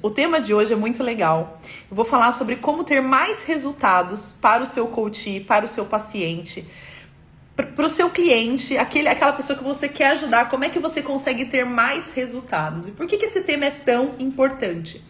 O tema de hoje é muito legal. Eu vou falar sobre como ter mais resultados para o seu coach, para o seu paciente, para o seu cliente, aquele, aquela pessoa que você quer ajudar. Como é que você consegue ter mais resultados? E por que, que esse tema é tão importante?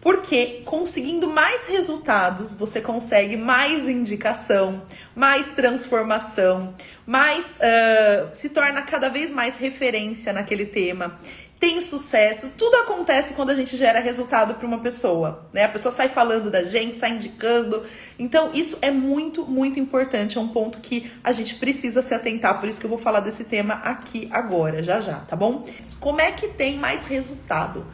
Porque conseguindo mais resultados, você consegue mais indicação, mais transformação, mais uh, se torna cada vez mais referência naquele tema tem sucesso, tudo acontece quando a gente gera resultado para uma pessoa, né? A pessoa sai falando da gente, sai indicando. Então, isso é muito, muito importante, é um ponto que a gente precisa se atentar, por isso que eu vou falar desse tema aqui agora, já já, tá bom? Como é que tem mais resultado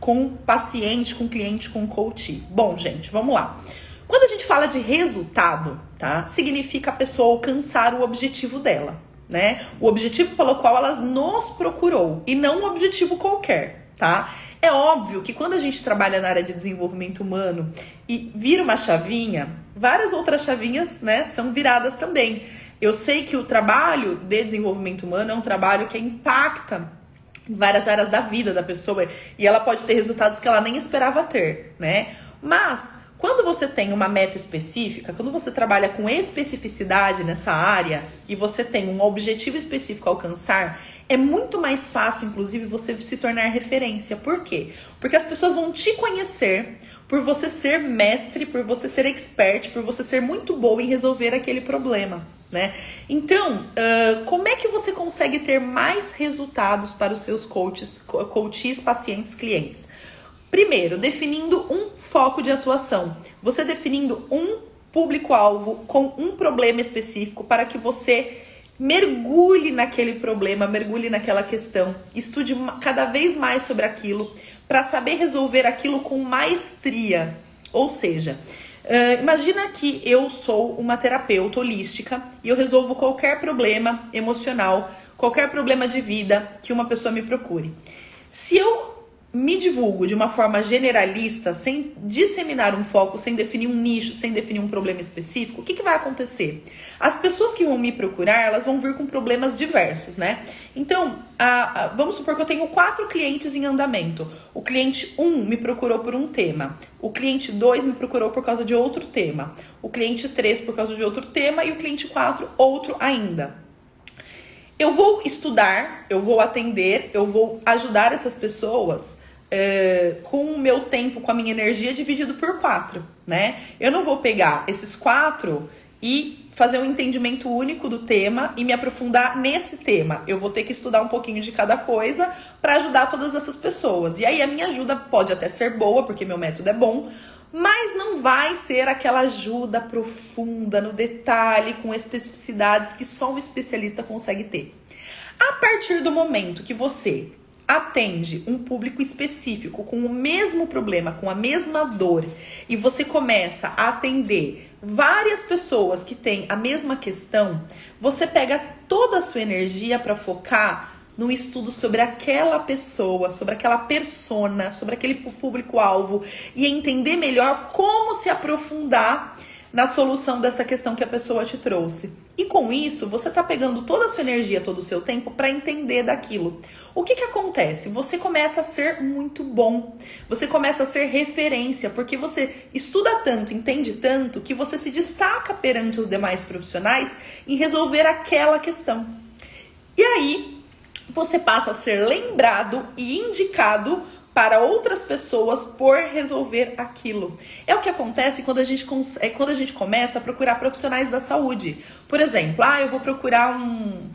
com paciente, com cliente, com coach? Bom, gente, vamos lá. Quando a gente fala de resultado, tá? Significa a pessoa alcançar o objetivo dela né? O objetivo pelo qual ela nos procurou e não um objetivo qualquer, tá? É óbvio que quando a gente trabalha na área de desenvolvimento humano e vira uma chavinha, várias outras chavinhas, né, são viradas também. Eu sei que o trabalho de desenvolvimento humano é um trabalho que impacta várias áreas da vida da pessoa e ela pode ter resultados que ela nem esperava ter, né? Mas quando você tem uma meta específica, quando você trabalha com especificidade nessa área e você tem um objetivo específico a alcançar, é muito mais fácil, inclusive, você se tornar referência. Por quê? Porque as pessoas vão te conhecer por você ser mestre, por você ser expert, por você ser muito boa em resolver aquele problema. Né? Então, uh, como é que você consegue ter mais resultados para os seus coaches, coaches, pacientes, clientes? Primeiro, definindo um foco de atuação. Você definindo um público-alvo com um problema específico para que você mergulhe naquele problema, mergulhe naquela questão, estude cada vez mais sobre aquilo para saber resolver aquilo com maestria. Ou seja, uh, imagina que eu sou uma terapeuta holística e eu resolvo qualquer problema emocional, qualquer problema de vida que uma pessoa me procure. Se eu me divulgo de uma forma generalista, sem disseminar um foco, sem definir um nicho, sem definir um problema específico, o que, que vai acontecer? As pessoas que vão me procurar, elas vão vir com problemas diversos, né? Então, a, a, vamos supor que eu tenho quatro clientes em andamento. O cliente 1 um me procurou por um tema, o cliente 2 me procurou por causa de outro tema, o cliente 3 por causa de outro tema e o cliente 4 outro ainda. Eu vou estudar, eu vou atender, eu vou ajudar essas pessoas é, com o meu tempo, com a minha energia dividido por quatro, né? Eu não vou pegar esses quatro e fazer um entendimento único do tema e me aprofundar nesse tema. Eu vou ter que estudar um pouquinho de cada coisa para ajudar todas essas pessoas. E aí a minha ajuda pode até ser boa, porque meu método é bom, mas não vai ser aquela ajuda profunda no detalhe, com especificidades que só um especialista consegue ter. A partir do momento que você atende um público específico com o mesmo problema, com a mesma dor, e você começa a atender várias pessoas que têm a mesma questão, você pega toda a sua energia para focar no estudo sobre aquela pessoa, sobre aquela persona, sobre aquele público-alvo e entender melhor como se aprofundar na solução dessa questão que a pessoa te trouxe. E com isso, você está pegando toda a sua energia, todo o seu tempo para entender daquilo. O que, que acontece? Você começa a ser muito bom, você começa a ser referência, porque você estuda tanto, entende tanto, que você se destaca perante os demais profissionais em resolver aquela questão. E aí, você passa a ser lembrado e indicado para outras pessoas por resolver aquilo. É o que acontece quando a gente, é quando a gente começa a procurar profissionais da saúde. Por exemplo, ah, eu vou procurar um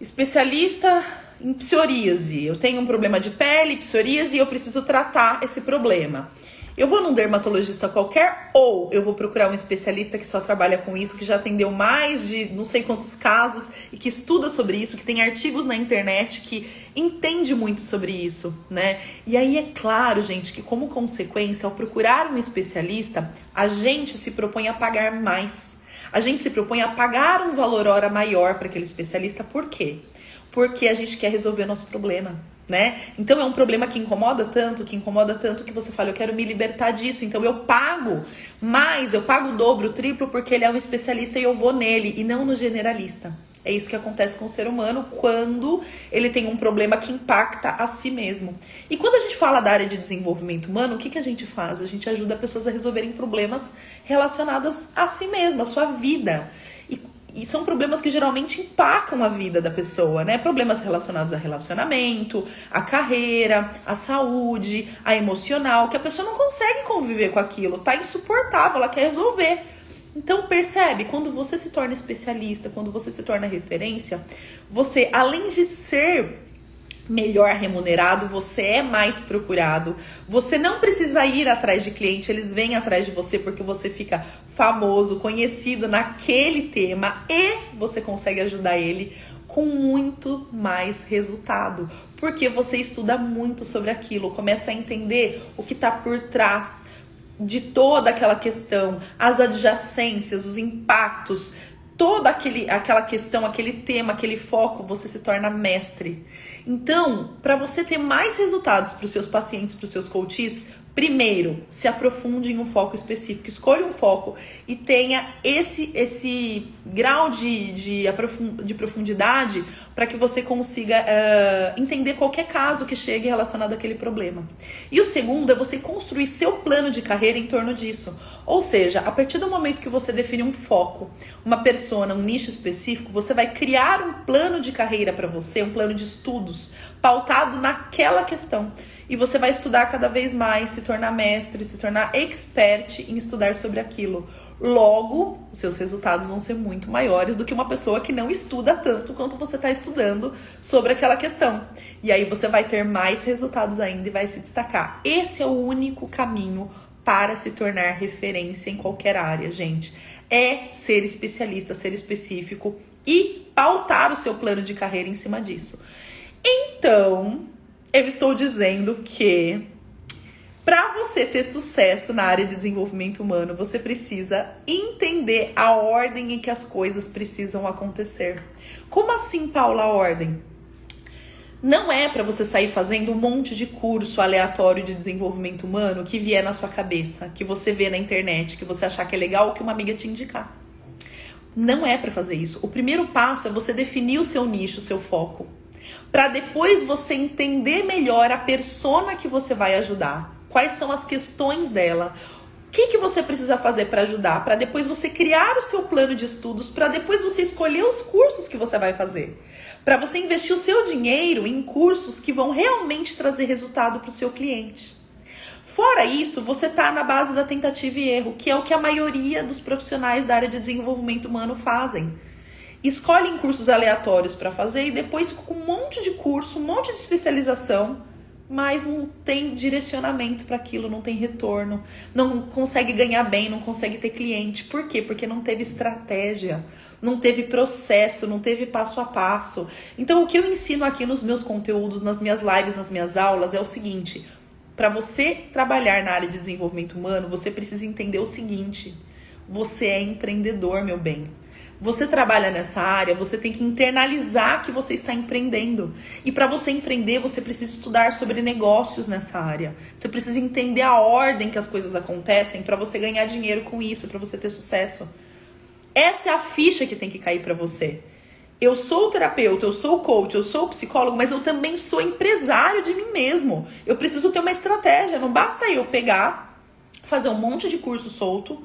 especialista em psoríase. Eu tenho um problema de pele, psoríase, e eu preciso tratar esse problema. Eu vou num dermatologista qualquer ou eu vou procurar um especialista que só trabalha com isso, que já atendeu mais de não sei quantos casos e que estuda sobre isso, que tem artigos na internet, que entende muito sobre isso, né? E aí é claro, gente, que como consequência, ao procurar um especialista, a gente se propõe a pagar mais. A gente se propõe a pagar um valor hora maior para aquele especialista, por quê? Porque a gente quer resolver o nosso problema né? Então é um problema que incomoda tanto, que incomoda tanto que você fala, eu quero me libertar disso, então eu pago mais, eu pago o dobro, o triplo, porque ele é um especialista e eu vou nele e não no generalista. É isso que acontece com o ser humano quando ele tem um problema que impacta a si mesmo. E quando a gente fala da área de desenvolvimento humano, o que, que a gente faz? A gente ajuda pessoas a resolverem problemas relacionados a si mesmo, a sua vida. E, são problemas que geralmente impactam a vida da pessoa, né? Problemas relacionados a relacionamento, a carreira, a saúde, a emocional, que a pessoa não consegue conviver com aquilo, tá insuportável, ela quer resolver. Então percebe, quando você se torna especialista, quando você se torna referência, você além de ser melhor remunerado, você é mais procurado. Você não precisa ir atrás de cliente, eles vêm atrás de você porque você fica famoso, conhecido naquele tema e você consegue ajudar ele com muito mais resultado, porque você estuda muito sobre aquilo, começa a entender o que está por trás de toda aquela questão, as adjacências, os impactos, toda aquele, aquela questão, aquele tema, aquele foco, você se torna mestre. Então, para você ter mais resultados para os seus pacientes, para os seus coaches, Primeiro, se aprofunde em um foco específico, escolha um foco e tenha esse, esse grau de, de, de profundidade para que você consiga uh, entender qualquer caso que chegue relacionado àquele problema. E o segundo é você construir seu plano de carreira em torno disso. Ou seja, a partir do momento que você define um foco, uma persona, um nicho específico, você vai criar um plano de carreira para você, um plano de estudos pautado naquela questão e você vai estudar cada vez mais, se tornar mestre, se tornar expert em estudar sobre aquilo. Logo, os seus resultados vão ser muito maiores do que uma pessoa que não estuda tanto quanto você está estudando sobre aquela questão. E aí você vai ter mais resultados ainda e vai se destacar. Esse é o único caminho para se tornar referência em qualquer área, gente. É ser especialista, ser específico e pautar o seu plano de carreira em cima disso. Então, eu estou dizendo que para você ter sucesso na área de desenvolvimento humano, você precisa entender a ordem em que as coisas precisam acontecer. Como assim, Paula, a ordem? Não é para você sair fazendo um monte de curso aleatório de desenvolvimento humano que vier na sua cabeça, que você vê na internet, que você achar que é legal ou que uma amiga te indicar. Não é para fazer isso. O primeiro passo é você definir o seu nicho, o seu foco para depois você entender melhor a persona que você vai ajudar. Quais são as questões dela? O que, que você precisa fazer para ajudar? Para depois você criar o seu plano de estudos, para depois você escolher os cursos que você vai fazer. Para você investir o seu dinheiro em cursos que vão realmente trazer resultado para o seu cliente. Fora isso, você está na base da tentativa e erro, que é o que a maioria dos profissionais da área de desenvolvimento humano fazem escolhem cursos aleatórios para fazer e depois com um monte de curso, um monte de especialização, mas não tem direcionamento para aquilo, não tem retorno, não consegue ganhar bem, não consegue ter cliente. Por quê? Porque não teve estratégia, não teve processo, não teve passo a passo. Então, o que eu ensino aqui nos meus conteúdos, nas minhas lives, nas minhas aulas é o seguinte: para você trabalhar na área de desenvolvimento humano, você precisa entender o seguinte: você é empreendedor, meu bem. Você trabalha nessa área, você tem que internalizar que você está empreendendo. E para você empreender, você precisa estudar sobre negócios nessa área. Você precisa entender a ordem que as coisas acontecem para você ganhar dinheiro com isso, para você ter sucesso. Essa é a ficha que tem que cair para você. Eu sou terapeuta, eu sou coach, eu sou psicólogo, mas eu também sou empresário de mim mesmo. Eu preciso ter uma estratégia. Não basta eu pegar, fazer um monte de curso solto,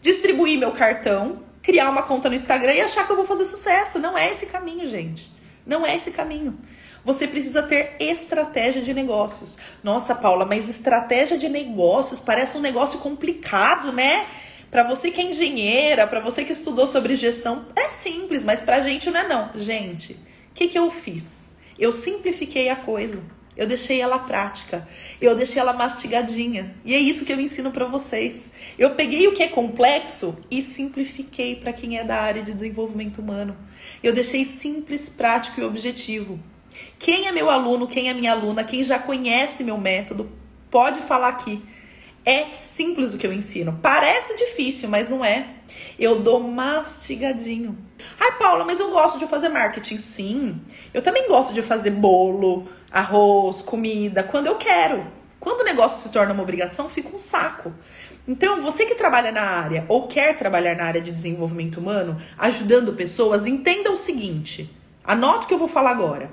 distribuir meu cartão criar uma conta no Instagram e achar que eu vou fazer sucesso. Não é esse caminho, gente. Não é esse caminho. Você precisa ter estratégia de negócios. Nossa, Paula, mas estratégia de negócios parece um negócio complicado, né? Para você que é engenheira, para você que estudou sobre gestão, é simples, mas pra gente não é não. Gente, o que, que eu fiz? Eu simplifiquei a coisa. Eu deixei ela prática. Eu deixei ela mastigadinha. E é isso que eu ensino para vocês. Eu peguei o que é complexo e simplifiquei para quem é da área de desenvolvimento humano. Eu deixei simples, prático e objetivo. Quem é meu aluno, quem é minha aluna, quem já conhece meu método, pode falar aqui. É simples o que eu ensino. Parece difícil, mas não é. Eu dou mastigadinho. Ai, Paula, mas eu gosto de fazer marketing. Sim. Eu também gosto de fazer bolo, arroz, comida, quando eu quero. Quando o negócio se torna uma obrigação, fica um saco. Então, você que trabalha na área ou quer trabalhar na área de desenvolvimento humano, ajudando pessoas, entenda o seguinte: anota o que eu vou falar agora.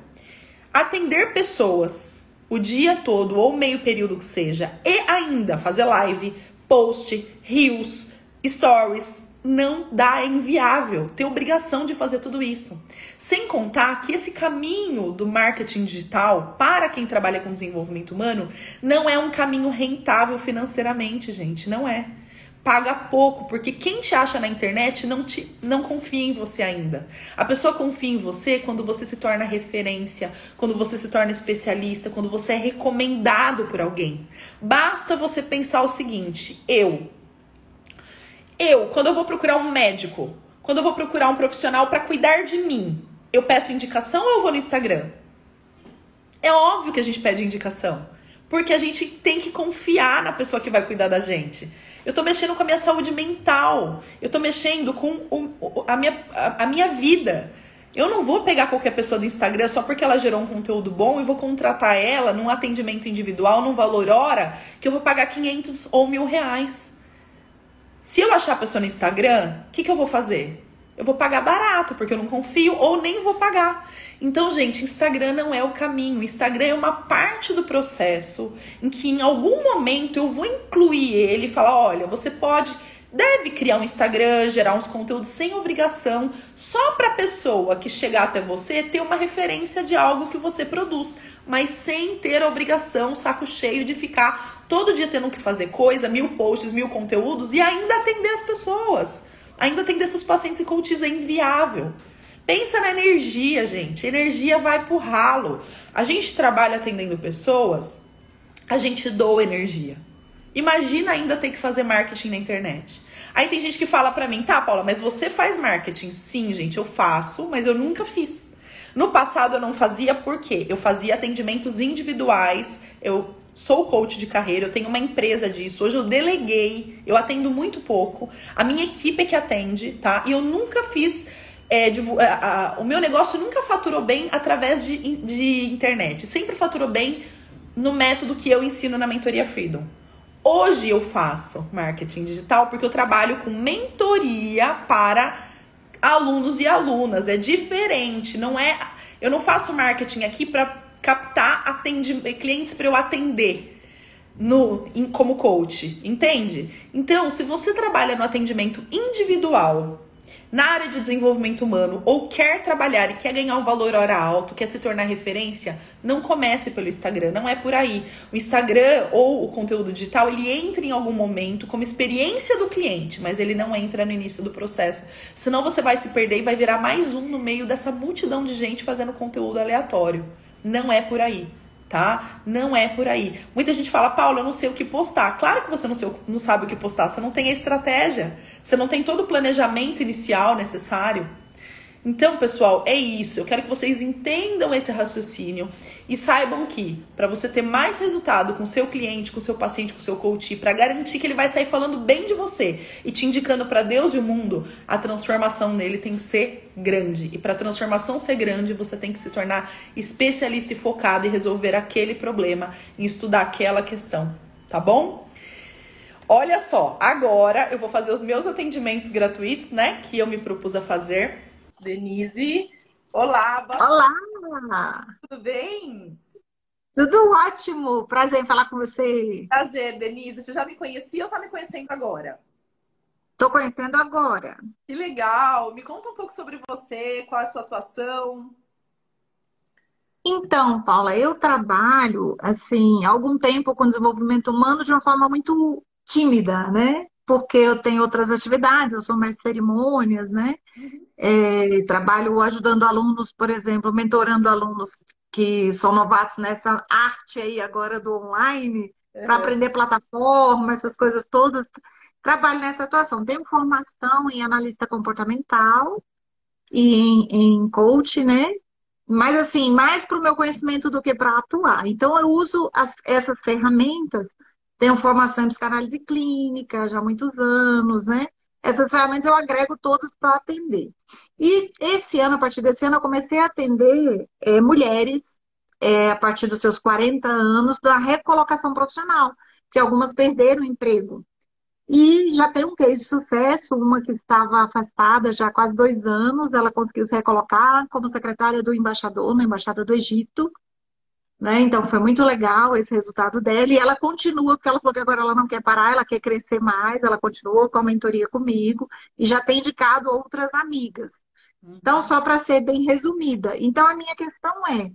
Atender pessoas o dia todo ou meio período que seja, e ainda fazer live, post, reels, stories, não dá, é inviável. Tem obrigação de fazer tudo isso. Sem contar que esse caminho do marketing digital para quem trabalha com desenvolvimento humano não é um caminho rentável financeiramente, gente, não é. Paga pouco, porque quem te acha na internet não te não confia em você ainda. A pessoa confia em você quando você se torna referência, quando você se torna especialista, quando você é recomendado por alguém. Basta você pensar o seguinte: eu eu, quando eu vou procurar um médico, quando eu vou procurar um profissional para cuidar de mim, eu peço indicação ou eu vou no Instagram? É óbvio que a gente pede indicação, porque a gente tem que confiar na pessoa que vai cuidar da gente. Eu tô mexendo com a minha saúde mental, eu tô mexendo com o, a, minha, a, a minha vida. Eu não vou pegar qualquer pessoa do Instagram só porque ela gerou um conteúdo bom e vou contratar ela num atendimento individual, num valor hora, que eu vou pagar 500 ou mil reais. Se eu achar a pessoa no Instagram, o que, que eu vou fazer? Eu vou pagar barato, porque eu não confio, ou nem vou pagar. Então, gente, Instagram não é o caminho. Instagram é uma parte do processo em que em algum momento eu vou incluir ele e falar: olha, você pode deve criar um Instagram, gerar uns conteúdos sem obrigação, só para a pessoa que chegar até você ter uma referência de algo que você produz, mas sem ter a obrigação, saco cheio de ficar todo dia tendo que fazer coisa, mil posts, mil conteúdos e ainda atender as pessoas. Ainda atender seus pacientes e coaches é inviável. Pensa na energia, gente. Energia vai pro ralo. A gente trabalha atendendo pessoas, a gente doa energia. Imagina ainda ter que fazer marketing na internet. Aí tem gente que fala pra mim, tá, Paula, mas você faz marketing? Sim, gente, eu faço, mas eu nunca fiz. No passado eu não fazia por quê? Eu fazia atendimentos individuais, eu sou coach de carreira, eu tenho uma empresa disso. Hoje eu deleguei, eu atendo muito pouco. A minha equipe é que atende, tá? E eu nunca fiz. É, de, a, a, o meu negócio nunca faturou bem através de, de internet. Sempre faturou bem no método que eu ensino na mentoria Freedom. Hoje eu faço marketing digital porque eu trabalho com mentoria para alunos e alunas. É diferente, não é. Eu não faço marketing aqui para captar atende, clientes para eu atender no em, como coach, entende? Então, se você trabalha no atendimento individual na área de desenvolvimento humano ou quer trabalhar e quer ganhar um valor hora alto, quer se tornar referência, não comece pelo Instagram, não é por aí. O Instagram ou o conteúdo digital, ele entra em algum momento como experiência do cliente, mas ele não entra no início do processo. Senão você vai se perder e vai virar mais um no meio dessa multidão de gente fazendo conteúdo aleatório. Não é por aí tá? Não é por aí. Muita gente fala, Paulo, eu não sei o que postar. Claro que você não, sei, não sabe o que postar, você não tem a estratégia, você não tem todo o planejamento inicial necessário. Então, pessoal, é isso. Eu quero que vocês entendam esse raciocínio e saibam que para você ter mais resultado com seu cliente, com seu paciente, com seu coach, para garantir que ele vai sair falando bem de você e te indicando para Deus e o mundo, a transformação nele tem que ser grande. E para a transformação ser grande, você tem que se tornar especialista e focado em resolver aquele problema, em estudar aquela questão, tá bom? Olha só, agora eu vou fazer os meus atendimentos gratuitos, né, que eu me propus a fazer Denise. Olá, Olá! Tudo bem? Tudo ótimo! Prazer em falar com você. Prazer, Denise. Você já me conhecia ou tá me conhecendo agora? Tô conhecendo agora. Que legal! Me conta um pouco sobre você, qual é a sua atuação. Então, Paula, eu trabalho assim há algum tempo com desenvolvimento humano de uma forma muito tímida, né? Porque eu tenho outras atividades, eu sou mais cerimônias, né? Uhum. É, trabalho ajudando alunos, por exemplo, mentorando alunos que são novatos nessa arte aí agora do online, uhum. para aprender plataforma, essas coisas todas. Trabalho nessa atuação. Tenho formação em analista comportamental e em, em coach, né? Mas assim, mais para o meu conhecimento do que para atuar. Então eu uso as, essas ferramentas. Tenho formação em psicanálise clínica já há muitos anos, né? Essas ferramentas eu agrego todas para atender. E esse ano, a partir desse ano, eu comecei a atender é, mulheres é, a partir dos seus 40 anos da recolocação profissional, que algumas perderam o emprego. E já tem um case de sucesso, uma que estava afastada já há quase dois anos, ela conseguiu se recolocar como secretária do embaixador na Embaixada do Egito. Né? Então foi muito legal esse resultado dela e ela continua, porque ela falou que agora ela não quer parar, ela quer crescer mais, ela continua com a mentoria comigo e já tem indicado outras amigas. Então, só para ser bem resumida. Então, a minha questão é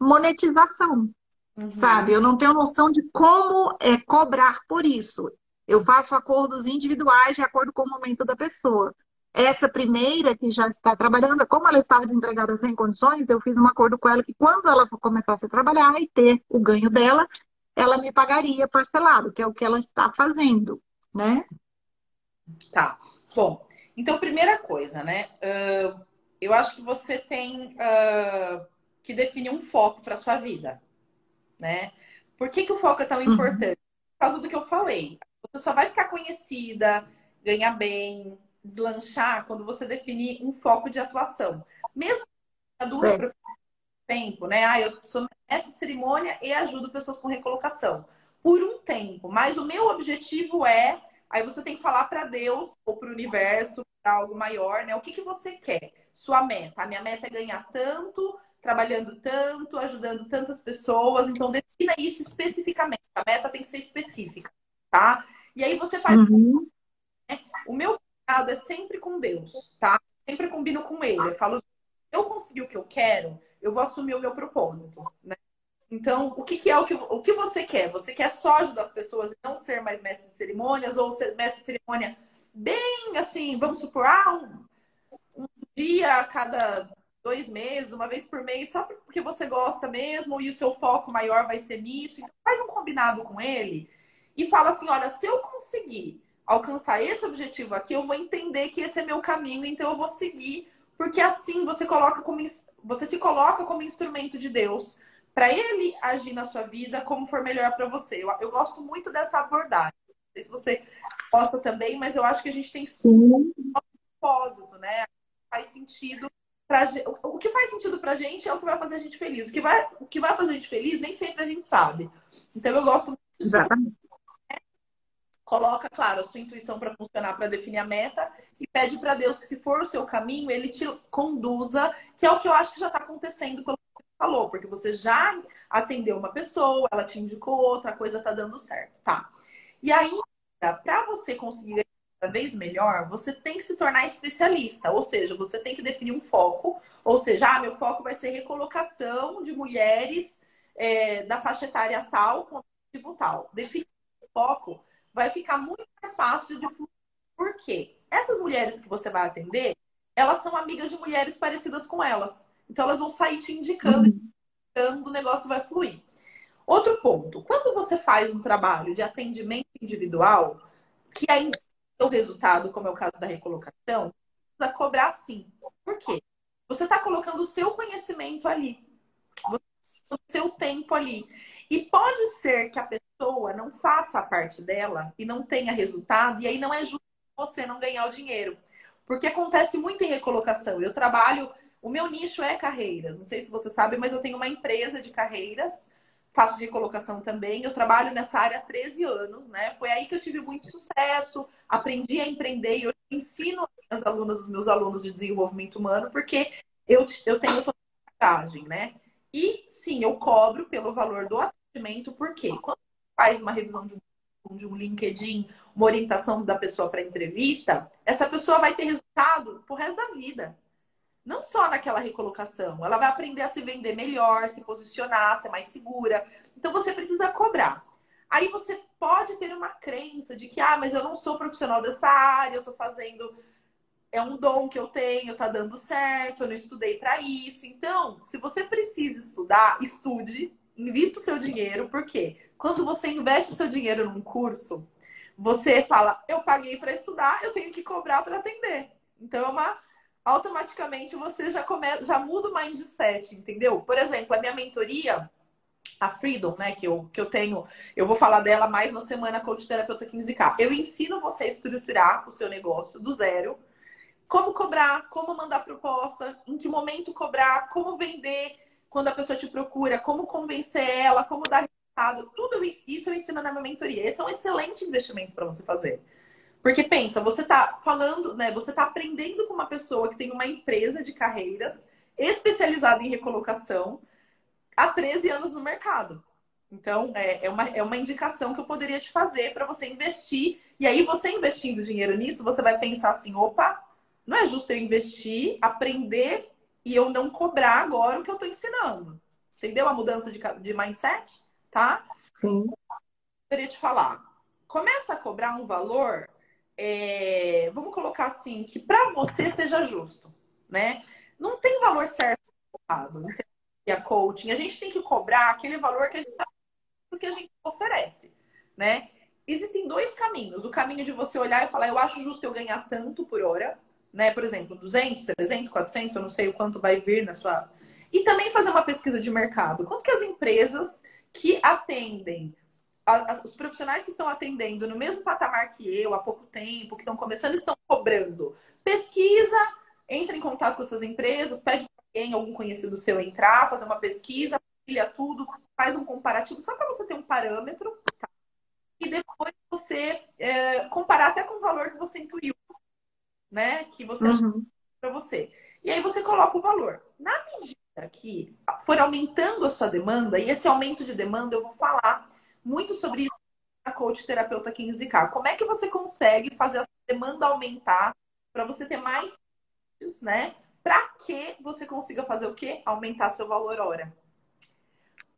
monetização, uhum. sabe? Eu não tenho noção de como é cobrar por isso. Eu faço acordos individuais de acordo com o momento da pessoa. Essa primeira que já está trabalhando, como ela estava desempregada sem condições, eu fiz um acordo com ela que quando ela começasse a trabalhar e ter o ganho dela, ela me pagaria parcelado, que é o que ela está fazendo, né? Tá. Bom, então primeira coisa, né? Uh, eu acho que você tem uh, que definir um foco para sua vida, né? Por que, que o foco é tão uhum. importante? Por causa do que eu falei. Você só vai ficar conhecida, ganhar bem, deslanchar quando você definir um foco de atuação. Mesmo duas tempo, né? Ah, eu sou mestre de cerimônia e ajudo pessoas com recolocação. Por um tempo. Mas o meu objetivo é. Aí você tem que falar para Deus ou para o universo, para algo maior, né? O que, que você quer? Sua meta. A minha meta é ganhar tanto, trabalhando tanto, ajudando tantas pessoas. Então, defina isso especificamente. A meta tem que ser específica, tá? E aí você faz. Uhum. Né? O meu é sempre com Deus, tá? Sempre combino com Ele. Eu falo, eu conseguir o que eu quero, eu vou assumir o meu propósito, né? Então, o que, que é o que, o que você quer? Você quer só ajudar as pessoas e não ser mais mestre de cerimônias ou ser mestre de cerimônia bem assim, vamos supor, ah, um, um dia a cada dois meses, uma vez por mês, só porque você gosta mesmo e o seu foco maior vai ser nisso. Então, faz um combinado com ele e fala assim: olha, se eu conseguir alcançar esse objetivo aqui, eu vou entender que esse é meu caminho, então eu vou seguir, porque assim você coloca como você se coloca como instrumento de Deus para ele agir na sua vida como for melhor para você. Eu, eu, gosto muito dessa abordagem. Não sei se você gosta também, mas eu acho que a gente tem Sim. um propósito, né? Faz sentido pra, o que faz sentido pra gente é o que vai fazer a gente feliz. O que vai, o que vai fazer a gente feliz nem sempre a gente sabe. Então eu gosto muito Exatamente coloca, claro, a sua intuição para funcionar, para definir a meta e pede para Deus que, se for o seu caminho, ele te conduza, que é o que eu acho que já está acontecendo pelo que você falou, porque você já atendeu uma pessoa, ela te indicou outra, a coisa está dando certo, tá? E aí, para você conseguir cada vez melhor, você tem que se tornar especialista, ou seja, você tem que definir um foco, ou seja, ah, meu foco vai ser recolocação de mulheres é, da faixa etária tal com objetivo tal. Definir o foco vai ficar muito mais fácil de fluir. Por quê? Essas mulheres que você vai atender, elas são amigas de mulheres parecidas com elas. Então elas vão sair te indicando, indicando o negócio vai fluir. Outro ponto, quando você faz um trabalho de atendimento individual, que ainda tem o resultado, como é o caso da recolocação, precisa cobrar sim. Por quê? Você está colocando o seu conhecimento ali, o seu tempo ali. E pode ser que a pessoa não faça a parte dela e não tenha resultado, e aí não é justo você não ganhar o dinheiro. Porque acontece muito em recolocação. Eu trabalho, o meu nicho é carreiras. Não sei se você sabe, mas eu tenho uma empresa de carreiras, faço recolocação também. Eu trabalho nessa área há 13 anos, né? Foi aí que eu tive muito sucesso, aprendi a empreender e eu ensino as alunas, os meus alunos de desenvolvimento humano, porque eu, eu tenho toda a bagagem, né? E sim, eu cobro pelo valor do atendimento, porque quando faz uma revisão de um, de um LinkedIn, uma orientação da pessoa para entrevista, essa pessoa vai ter resultado pro resto da vida. Não só naquela recolocação, ela vai aprender a se vender melhor, se posicionar, ser mais segura. Então você precisa cobrar. Aí você pode ter uma crença de que, ah, mas eu não sou profissional dessa área, eu estou fazendo. É um dom que eu tenho, tá dando certo, eu não estudei para isso. Então, se você precisa estudar, estude, invista o seu dinheiro, porque quando você investe seu dinheiro num curso, você fala, eu paguei para estudar, eu tenho que cobrar para atender. Então, é uma automaticamente você já começa, já muda o mindset, entendeu? Por exemplo, a minha mentoria, a Freedom, né, que eu, que eu tenho, eu vou falar dela mais na semana Coach Terapeuta 15K. Eu ensino você a estruturar o seu negócio do zero, como cobrar, como mandar proposta, em que momento cobrar, como vender, quando a pessoa te procura, como convencer ela, como dar resultado. Tudo isso eu ensino na minha mentoria. Esse é um excelente investimento para você fazer. Porque pensa, você está falando, né? Você está aprendendo com uma pessoa que tem uma empresa de carreiras especializada em recolocação há 13 anos no mercado. Então, é, é, uma, é uma indicação que eu poderia te fazer para você investir. E aí, você investindo dinheiro nisso, você vai pensar assim: opa, não é justo eu investir, aprender e eu não cobrar agora o que eu estou ensinando. Entendeu a mudança de, de mindset? Tá? Sim. Eu poderia te falar. Começa a cobrar um valor, é, vamos colocar assim, que para você seja justo, né? Não tem valor certo errado. E a coaching, a gente tem que cobrar aquele valor que a gente tá que a gente oferece, né? Existem dois caminhos. O caminho de você olhar e falar, eu acho justo eu ganhar tanto por hora, né? Por exemplo, 200, 300, 400, eu não sei o quanto vai vir na sua. E também fazer uma pesquisa de mercado. Quanto que as empresas que atendem, os profissionais que estão atendendo no mesmo patamar que eu há pouco tempo, que estão começando, estão cobrando. Pesquisa, entra em contato com essas empresas, pede para alguém, algum conhecido seu entrar, fazer uma pesquisa, filha tudo, faz um comparativo só para você ter um parâmetro, tá? E depois você é, comparar até com o valor que você intuiu, né? Que você uhum. para você. E aí você coloca o valor. Na medida que for aumentando a sua demanda, e esse aumento de demanda eu vou falar muito sobre isso na coach terapeuta 15K. Como é que você consegue fazer a sua demanda aumentar para você ter mais, né? Para que você consiga fazer o quê? Aumentar seu valor hora.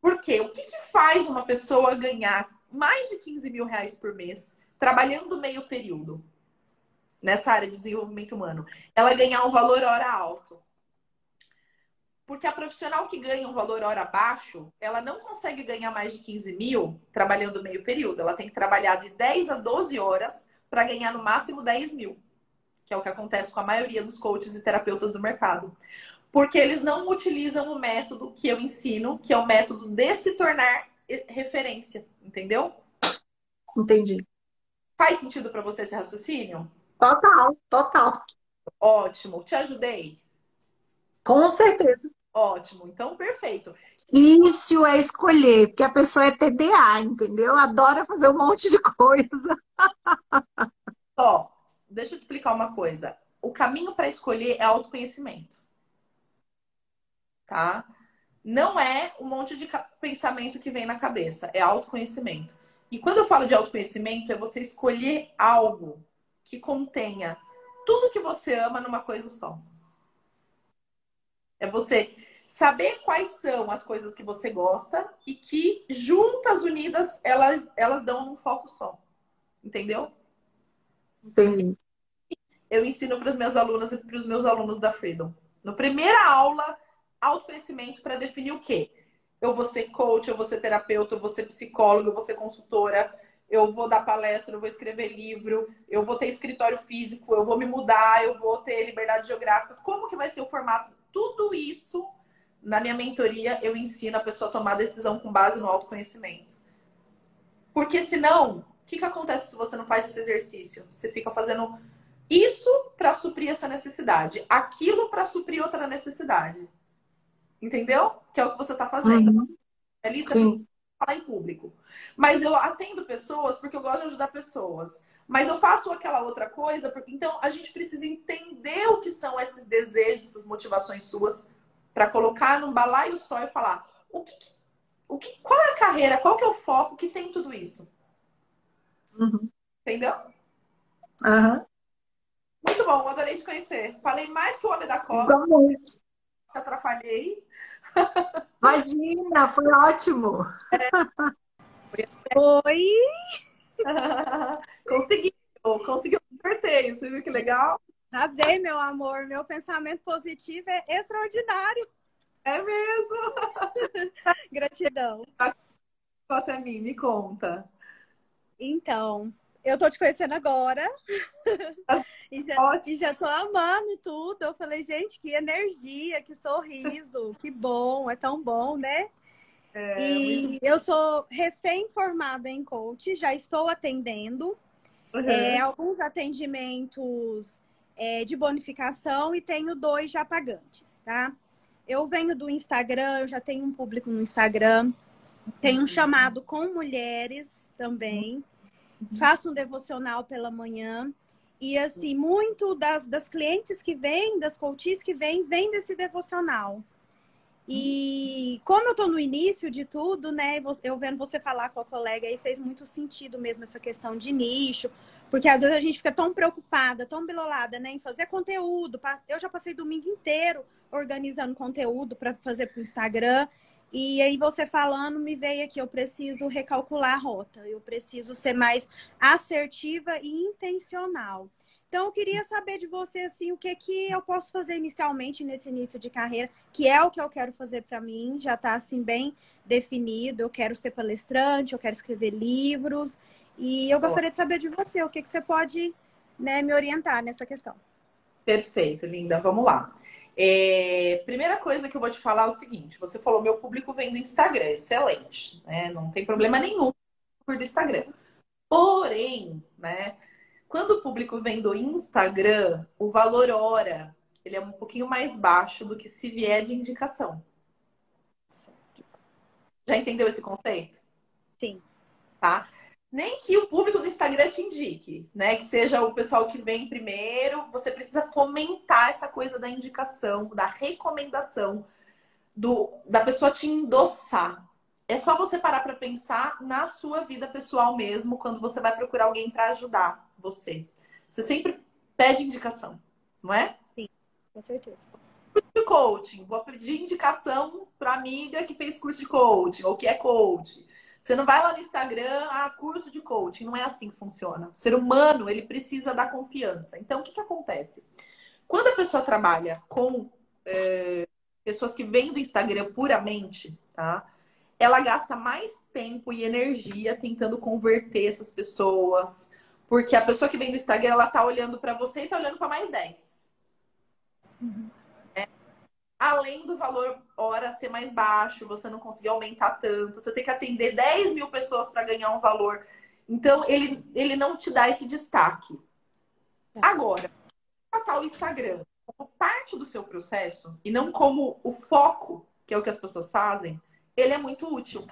Por quê? O que, que faz uma pessoa ganhar mais de 15 mil reais por mês trabalhando meio período nessa área de desenvolvimento humano? Ela ganhar um valor hora alto. Porque a profissional que ganha um valor hora baixo, ela não consegue ganhar mais de 15 mil trabalhando meio período. Ela tem que trabalhar de 10 a 12 horas para ganhar no máximo 10 mil, que é o que acontece com a maioria dos coaches e terapeutas do mercado porque eles não utilizam o método que eu ensino, que é o método de se tornar referência, entendeu? Entendi. Faz sentido para você esse raciocínio? Total, total. Ótimo. Te ajudei? Com certeza. Ótimo, então perfeito. Difícil é escolher, porque a pessoa é TDA, entendeu? Adora fazer um monte de coisa. Ó, deixa eu te explicar uma coisa. O caminho para escolher é autoconhecimento tá? Não é um monte de pensamento que vem na cabeça, é autoconhecimento. E quando eu falo de autoconhecimento, é você escolher algo que contenha tudo que você ama numa coisa só. É você saber quais são as coisas que você gosta e que juntas, unidas, elas, elas dão um foco só. Entendeu? Entendi. Eu ensino para as minhas alunas e para os meus alunos da Freedom. Na primeira aula, autoconhecimento para definir o quê? Eu vou ser coach, eu vou ser terapeuta, eu vou ser psicóloga, eu vou ser consultora, eu vou dar palestra, eu vou escrever livro, eu vou ter escritório físico, eu vou me mudar, eu vou ter liberdade geográfica. Como que vai ser o formato? Tudo isso na minha mentoria eu ensino a pessoa a tomar decisão com base no autoconhecimento. Porque senão, o que, que acontece se você não faz esse exercício? Você fica fazendo isso para suprir essa necessidade, aquilo para suprir outra necessidade. Entendeu? Que é o que você está fazendo. Uhum. É lista falar em público. Mas eu atendo pessoas porque eu gosto de ajudar pessoas. Mas eu faço aquela outra coisa, porque então a gente precisa entender o que são esses desejos, essas motivações suas, para colocar num balaio só e falar o que, o que, qual é a carreira, qual que é o foco que tem tudo isso. Uhum. Entendeu? Uhum. Muito bom, adorei te conhecer. Falei mais que o homem da cobra. Igualmente. Atrapalhei. Imagina, foi ótimo. É. Oi! Conseguiu, conseguiu sorteio, você viu que legal? Arrasei, meu amor. Meu pensamento positivo é extraordinário. É mesmo? Gratidão. Conta a mim, me conta. Então, eu tô te conhecendo agora. e, já, e já tô amando tudo. Eu falei, gente, que energia, que sorriso, que bom, é tão bom, né? É, e eu sou recém-formada em coach, já estou atendendo. Uhum. É, alguns atendimentos é, de bonificação e tenho dois já pagantes, tá? Eu venho do Instagram, eu já tenho um público no Instagram. Tenho um chamado com mulheres também. Faço um devocional pela manhã. E assim, muito das, das clientes que vêm, das coaches que vêm, vêm desse devocional. E como eu estou no início de tudo, né? Eu vendo você falar com a colega aí fez muito sentido mesmo essa questão de nicho, porque às vezes a gente fica tão preocupada, tão bilolada, né, em fazer conteúdo. Eu já passei domingo inteiro organizando conteúdo para fazer para o Instagram. E aí você falando me veio aqui, eu preciso recalcular a rota, eu preciso ser mais assertiva e intencional. Então, eu queria saber de você, assim, o que, que eu posso fazer inicialmente nesse início de carreira, que é o que eu quero fazer para mim, já está, assim, bem definido. Eu quero ser palestrante, eu quero escrever livros. E eu gostaria de saber de você, o que, que você pode né, me orientar nessa questão. Perfeito, linda. Vamos lá. É, primeira coisa que eu vou te falar é o seguinte: você falou, meu público vem do Instagram, excelente, né? Não tem problema nenhum por do Instagram. Porém, né? Quando o público vem do Instagram, o valor hora ele é um pouquinho mais baixo do que se vier de indicação. Já entendeu esse conceito? Sim. Tá? Nem que o público do Instagram te indique, né? Que seja o pessoal que vem primeiro, você precisa fomentar essa coisa da indicação, da recomendação, do, da pessoa te endossar. É só você parar para pensar na sua vida pessoal mesmo, quando você vai procurar alguém para ajudar você. Você sempre pede indicação, não é? Sim, com certeza. Curso de coaching, vou pedir indicação para amiga que fez curso de coaching ou que é coach. Você não vai lá no Instagram, ah, curso de coaching. Não é assim que funciona. O ser humano, ele precisa da confiança. Então, o que, que acontece? Quando a pessoa trabalha com é, pessoas que vêm do Instagram puramente, tá? ela gasta mais tempo e energia tentando converter essas pessoas. Porque a pessoa que vem do Instagram, ela tá olhando para você e tá olhando para mais 10. Uhum. Além do valor hora ser mais baixo, você não conseguir aumentar tanto, você tem que atender 10 mil pessoas para ganhar um valor. Então, ele, ele não te dá esse destaque. É. Agora, tratar o Instagram como parte do seu processo e não como o foco, que é o que as pessoas fazem, ele é muito útil.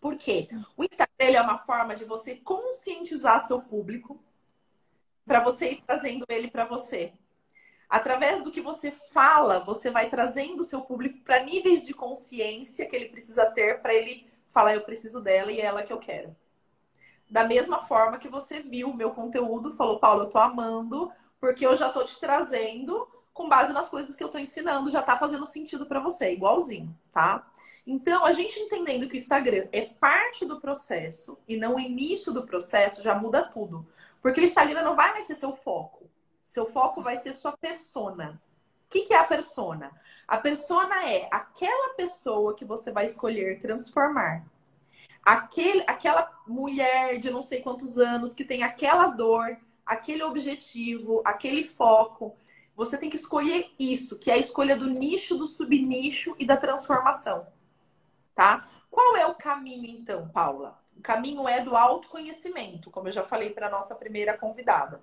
Por quê? O Instagram é uma forma de você conscientizar seu público para você ir trazendo ele para você. Através do que você fala, você vai trazendo o seu público para níveis de consciência que ele precisa ter para ele falar eu preciso dela e é ela que eu quero. Da mesma forma que você viu o meu conteúdo, falou, Paulo, eu tô amando, porque eu já tô te trazendo com base nas coisas que eu tô ensinando, já tá fazendo sentido para você, igualzinho, tá? Então, a gente entendendo que o Instagram é parte do processo e não o início do processo, já muda tudo. Porque o Instagram não vai mais ser seu foco. Seu foco vai ser sua persona. O que, que é a persona? A persona é aquela pessoa que você vai escolher transformar. Aquele, aquela mulher de não sei quantos anos que tem aquela dor, aquele objetivo, aquele foco. Você tem que escolher isso, que é a escolha do nicho, do subnicho e da transformação tá? Qual é o caminho, então, Paula? O caminho é do autoconhecimento, como eu já falei para nossa primeira convidada.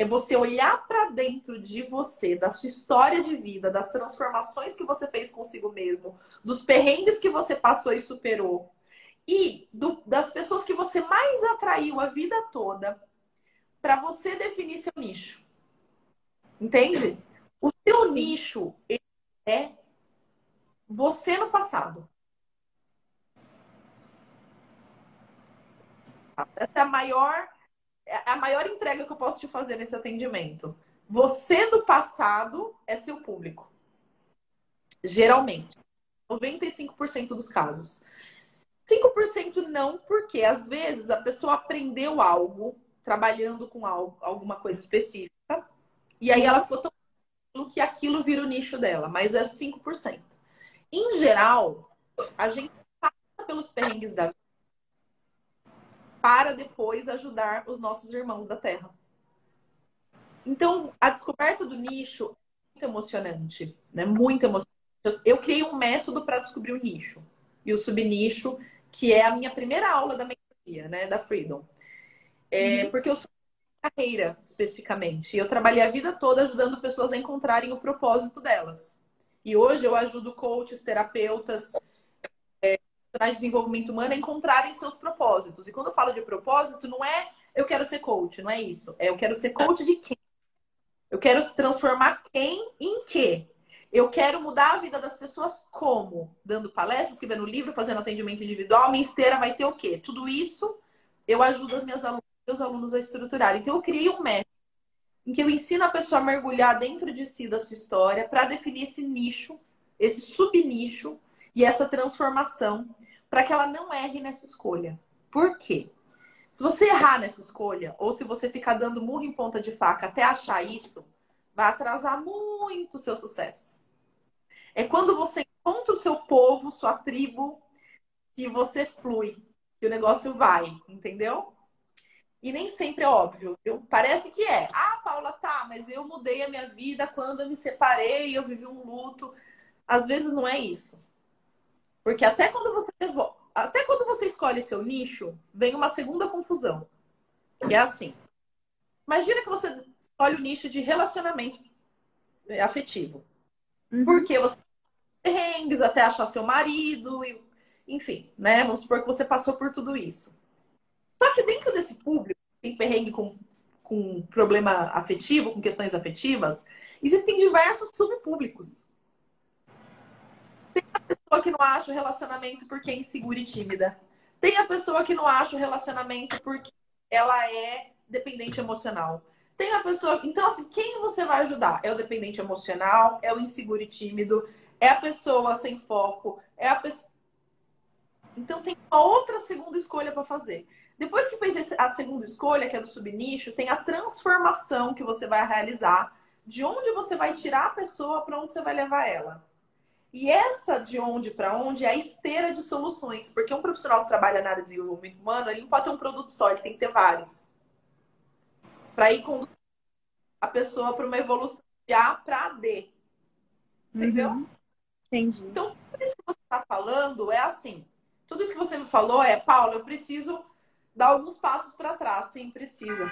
É você olhar para dentro de você, da sua história de vida, das transformações que você fez consigo mesmo, dos perrengues que você passou e superou, e do, das pessoas que você mais atraiu a vida toda, para você definir seu nicho. Entende? O seu nicho é você no passado. Essa é a maior, a maior entrega que eu posso te fazer nesse atendimento. Você do passado é seu público. Geralmente. 95% dos casos. 5% não, porque às vezes a pessoa aprendeu algo, trabalhando com algo, alguma coisa específica, e aí ela ficou tão que aquilo vira o nicho dela, mas é 5%. Em geral, a gente passa pelos perrengues da para depois ajudar os nossos irmãos da Terra. Então, a descoberta do nicho é muito emocionante, né? Muito emocionante. Eu criei um método para descobrir o nicho e o subnicho, que é a minha primeira aula da mentoria, né, da Freedom. É, uhum. Porque eu sou carreira especificamente. Eu trabalhei a vida toda ajudando pessoas a encontrarem o propósito delas. E hoje eu ajudo coaches, terapeutas, é, de desenvolvimento humano a encontrarem seus propósitos. E quando eu falo de propósito, não é eu quero ser coach, não é isso. É eu quero ser coach de quem? Eu quero transformar quem em quê? Eu quero mudar a vida das pessoas como? Dando palestras, escrevendo livro, fazendo atendimento individual. Minha esteira vai ter o quê? Tudo isso eu ajudo as minhas alunas, meus alunos a estruturar. Então eu criei um método em que eu ensino a pessoa a mergulhar dentro de si da sua história para definir esse nicho, esse subnicho e essa transformação para que ela não erre nessa escolha. Por quê? Se você errar nessa escolha, ou se você ficar dando murro em ponta de faca até achar isso, vai atrasar muito o seu sucesso. É quando você encontra o seu povo, sua tribo, que você flui, que o negócio vai, entendeu? E nem sempre é óbvio, viu? Parece que é. Ah, Paula, tá, mas eu mudei a minha vida quando eu me separei, eu vivi um luto. Às vezes não é isso. Porque até quando você até quando você escolhe seu nicho, vem uma segunda confusão. Que é assim. Imagina que você escolhe o nicho de relacionamento afetivo. Uhum. Porque você perrengues até achar seu marido, enfim, né? Vamos supor que você passou por tudo isso. Só que dentro desse público, tem perrengue com, com problema afetivo, com questões afetivas, existem diversos subpúblicos. Tem que não acha o relacionamento porque é insegura e tímida. Tem a pessoa que não acha o relacionamento porque ela é dependente emocional. Tem a pessoa. Então, assim, quem você vai ajudar? É o dependente emocional? É o inseguro e tímido? É a pessoa sem foco? É a pessoa. Então, tem uma outra segunda escolha para fazer. Depois que fez a segunda escolha, que é do subnicho, tem a transformação que você vai realizar de onde você vai tirar a pessoa para onde você vai levar ela. E essa de onde para onde é a esteira de soluções, porque um profissional que trabalha na área de desenvolvimento humano, ele não pode ter um produto só, ele tem que ter vários. Para ir com a pessoa para uma evolução de A para D. Entendeu? Uhum. Entendi. Então, tudo isso que você está falando é assim. Tudo isso que você me falou é, Paulo, eu preciso dar alguns passos para trás. Sim, precisa.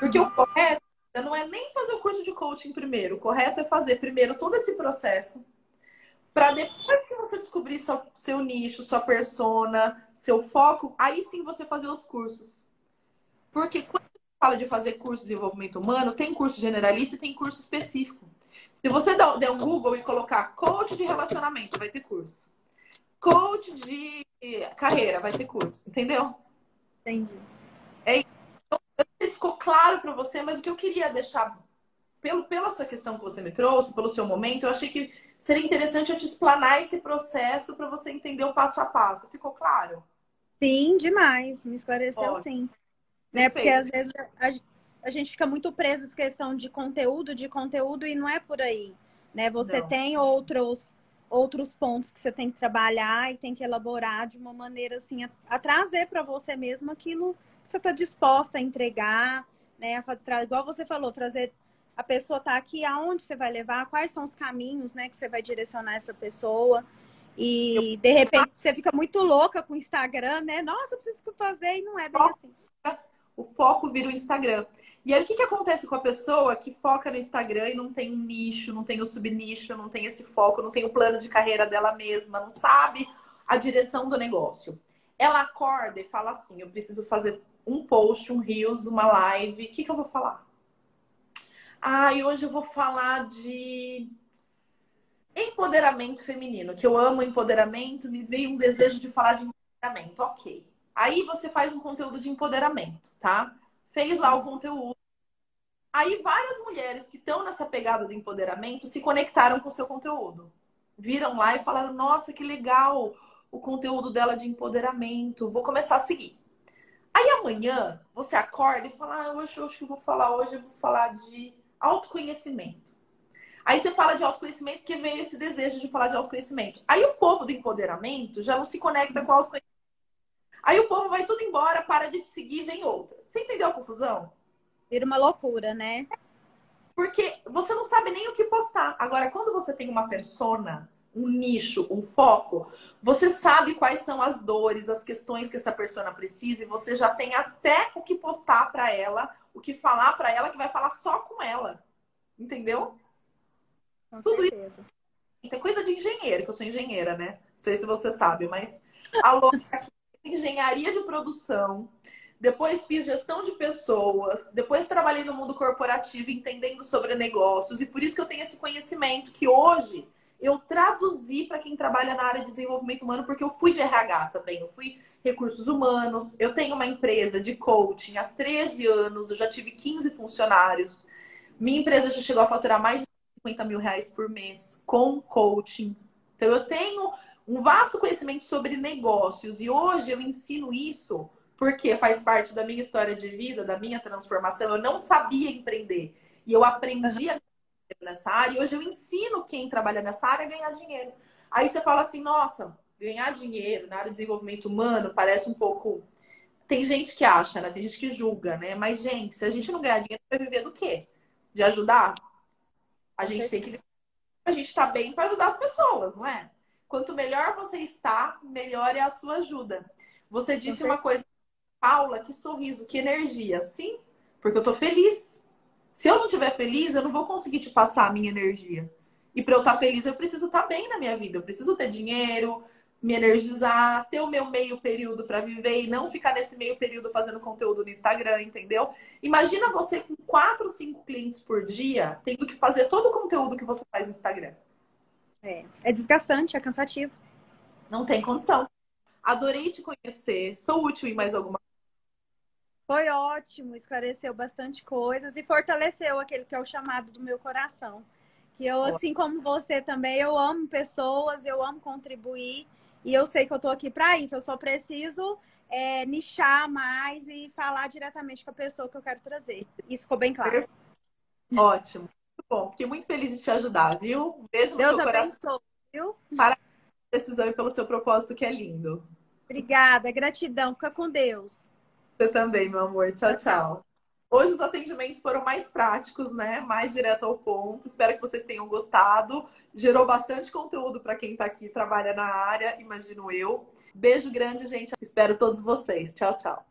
Porque o correto não é nem fazer o curso de coaching primeiro. O correto é fazer primeiro todo esse processo para depois que você descobrir seu, seu nicho, sua persona, seu foco, aí sim você fazer os cursos. Porque quando fala de fazer curso de desenvolvimento humano, tem curso generalista e tem curso específico. Se você der um Google e colocar coach de relacionamento, vai ter curso. Coach de carreira, vai ter curso, entendeu? Entendi. É, então, não sei se ficou claro para você, mas o que eu queria deixar, pelo, pela sua questão que você me trouxe, pelo seu momento, eu achei que seria interessante eu te explanar esse processo para você entender o passo a passo. Ficou claro? Sim, demais. Me esclareceu Ótimo. sim. Né? Porque às vezes a, a, gente fica muito preso em questão de conteúdo, de conteúdo, e não é por aí. Né? Você não. tem outros outros pontos que você tem que trabalhar e tem que elaborar de uma maneira assim a, a trazer para você mesmo aquilo que você está disposta a entregar, né? A, igual você falou, trazer a pessoa tá aqui, aonde você vai levar, quais são os caminhos, né, que você vai direcionar essa pessoa. E de repente você fica muito louca com o Instagram, né? Nossa, eu preciso fazer e não é bem assim. O foco vira o Instagram. E aí o que, que acontece com a pessoa que foca no Instagram e não tem um nicho, não tem o subnicho, não tem esse foco, não tem o plano de carreira dela mesma, não sabe a direção do negócio? Ela acorda e fala assim: eu preciso fazer um post, um reels, uma live. O que, que eu vou falar? Ah, e hoje eu vou falar de empoderamento feminino, que eu amo empoderamento, me veio um desejo de falar de empoderamento. Ok. Aí você faz um conteúdo de empoderamento, tá? Fez lá o conteúdo. Aí várias mulheres que estão nessa pegada do empoderamento se conectaram com o seu conteúdo. Viram lá e falaram: "Nossa, que legal o conteúdo dela de empoderamento. Vou começar a seguir". Aí amanhã você acorda e fala: ah, hoje eu acho que vou falar hoje, eu vou falar de autoconhecimento. Aí você fala de autoconhecimento porque veio esse desejo de falar de autoconhecimento. Aí o povo do empoderamento já não se conecta com o autoconhecimento. Aí o povo vai tudo embora, para de te seguir, vem outra. Você entendeu a confusão? Vira uma loucura, né? Porque você não sabe nem o que postar. Agora, quando você tem uma persona, um nicho, um foco, você sabe quais são as dores, as questões que essa persona precisa e você já tem até o que postar para ela o que falar para ela que vai falar só com ela. Entendeu? Com Tudo certeza. isso é coisa de engenheiro, que eu sou engenheira, né? Não sei se você sabe, mas a louca engenharia de produção, depois fiz gestão de pessoas, depois trabalhei no mundo corporativo entendendo sobre negócios, e por isso que eu tenho esse conhecimento que hoje eu traduzi para quem trabalha na área de desenvolvimento humano, porque eu fui de RH também, eu fui recursos humanos, eu tenho uma empresa de coaching há 13 anos, eu já tive 15 funcionários, minha empresa já chegou a faturar mais de 50 mil reais por mês com coaching. Então eu tenho um vasto conhecimento sobre negócios e hoje eu ensino isso porque faz parte da minha história de vida, da minha transformação. Eu não sabia empreender e eu aprendi a nessa área e hoje eu ensino quem trabalha nessa área a ganhar dinheiro. Aí você fala assim, nossa, ganhar dinheiro na área de desenvolvimento humano parece um pouco. Tem gente que acha, né? Tem gente que julga, né? Mas, gente, se a gente não ganhar dinheiro, vai viver do quê? De ajudar? A gente tem que. A gente tá bem para ajudar as pessoas, não é? Quanto melhor você está, melhor é a sua ajuda. Você disse uma coisa, Paula, que sorriso, que energia. Sim, porque eu tô feliz. Se eu não estiver feliz, eu não vou conseguir te passar a minha energia. E para eu estar tá feliz, eu preciso estar tá bem na minha vida. Eu preciso ter dinheiro, me energizar, ter o meu meio período para viver e não ficar nesse meio período fazendo conteúdo no Instagram, entendeu? Imagina você com quatro, cinco clientes por dia, tendo que fazer todo o conteúdo que você faz no Instagram. É, é desgastante, é cansativo. Não tem condição. Adorei te conhecer. Sou útil em mais alguma Foi ótimo, esclareceu bastante coisas e fortaleceu aquele que é o chamado do meu coração. Que eu, assim como você também, eu amo pessoas, eu amo contribuir e eu sei que eu tô aqui para isso. Eu só preciso é, nichar mais e falar diretamente com a pessoa que eu quero trazer. Isso ficou bem claro. Ótimo bom. Fiquei muito feliz de te ajudar, viu? Um beijo no Deus seu abençoe, coração. viu? Parabéns pela decisão e pelo seu propósito, que é lindo. Obrigada, gratidão. Fica com Deus. Você também, meu amor. Tchau, tchau. Hoje os atendimentos foram mais práticos, né? Mais direto ao ponto. Espero que vocês tenham gostado. Gerou bastante conteúdo para quem está aqui e trabalha na área, imagino eu. Beijo grande, gente. Espero todos vocês. Tchau, tchau.